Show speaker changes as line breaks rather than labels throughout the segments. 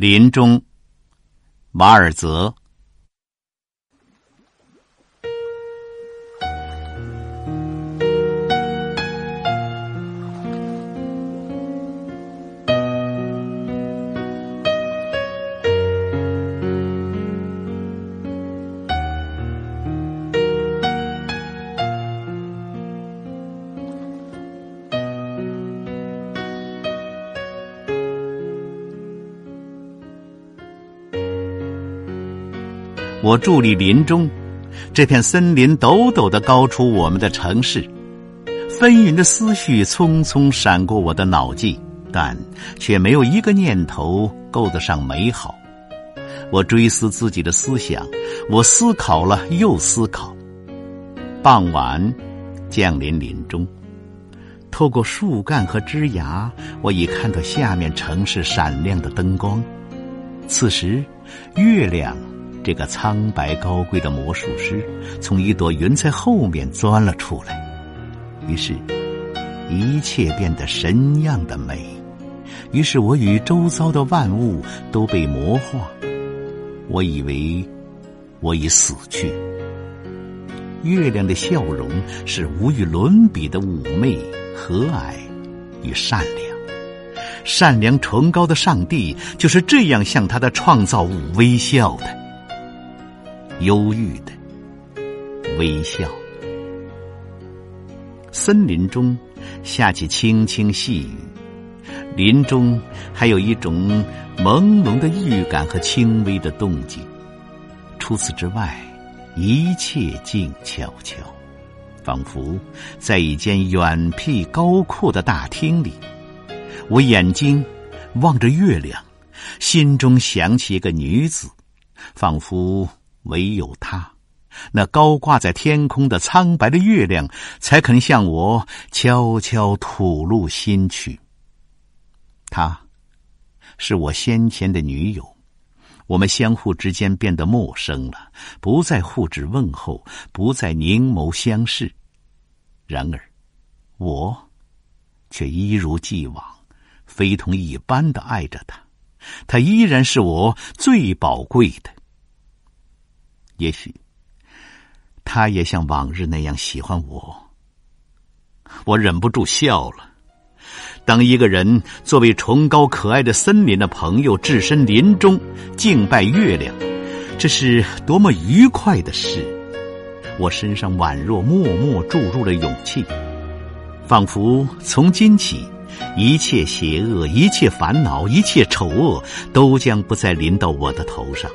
林中，瓦尔泽。我伫立林中，这片森林陡陡的高出我们的城市，纷纭的思绪匆匆闪过我的脑际，但却没有一个念头够得上美好。我追思自己的思想，我思考了又思考。傍晚降临林中，透过树干和枝芽，我已看到下面城市闪亮的灯光。此时，月亮。这个苍白高贵的魔术师从一朵云彩后面钻了出来，于是，一切变得神样的美。于是我与周遭的万物都被魔化。我以为我已死去。月亮的笑容是无与伦比的妩媚、和蔼与善良。善良崇高的上帝就是这样向他的创造物微笑的。忧郁的微笑。森林中下起轻轻细雨，林中还有一种朦胧的预感和轻微的动静。除此之外，一切静悄悄，仿佛在一间远僻高阔的大厅里。我眼睛望着月亮，心中想起一个女子，仿佛。唯有他，那高挂在天空的苍白的月亮，才肯向我悄悄吐露心曲。她，是我先前的女友，我们相互之间变得陌生了，不再互致问候，不再凝眸相视。然而，我，却一如既往，非同一般的爱着她，她依然是我最宝贵的。也许，他也像往日那样喜欢我。我忍不住笑了。当一个人作为崇高可爱的森林的朋友置身林中敬拜月亮，这是多么愉快的事！我身上宛若默默注入了勇气，仿佛从今起，一切邪恶、一切烦恼、一切丑恶，都将不再临到我的头上。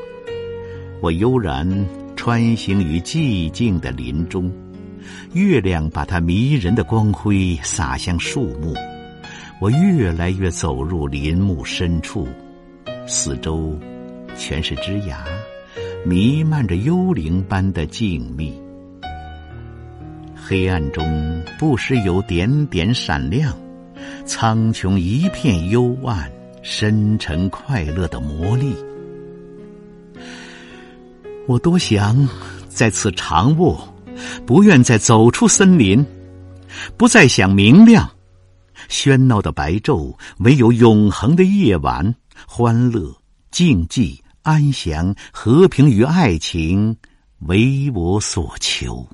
我悠然穿行于寂静的林中，月亮把它迷人的光辉洒向树木。我越来越走入林木深处，四周全是枝芽，弥漫着幽灵般的静谧。黑暗中不时有点点闪亮，苍穹一片幽暗，深沉快乐的魔力。我多想在此长卧，不愿再走出森林，不再想明亮、喧闹的白昼，唯有永恒的夜晚，欢乐、静寂、安详、和平与爱情，为我所求。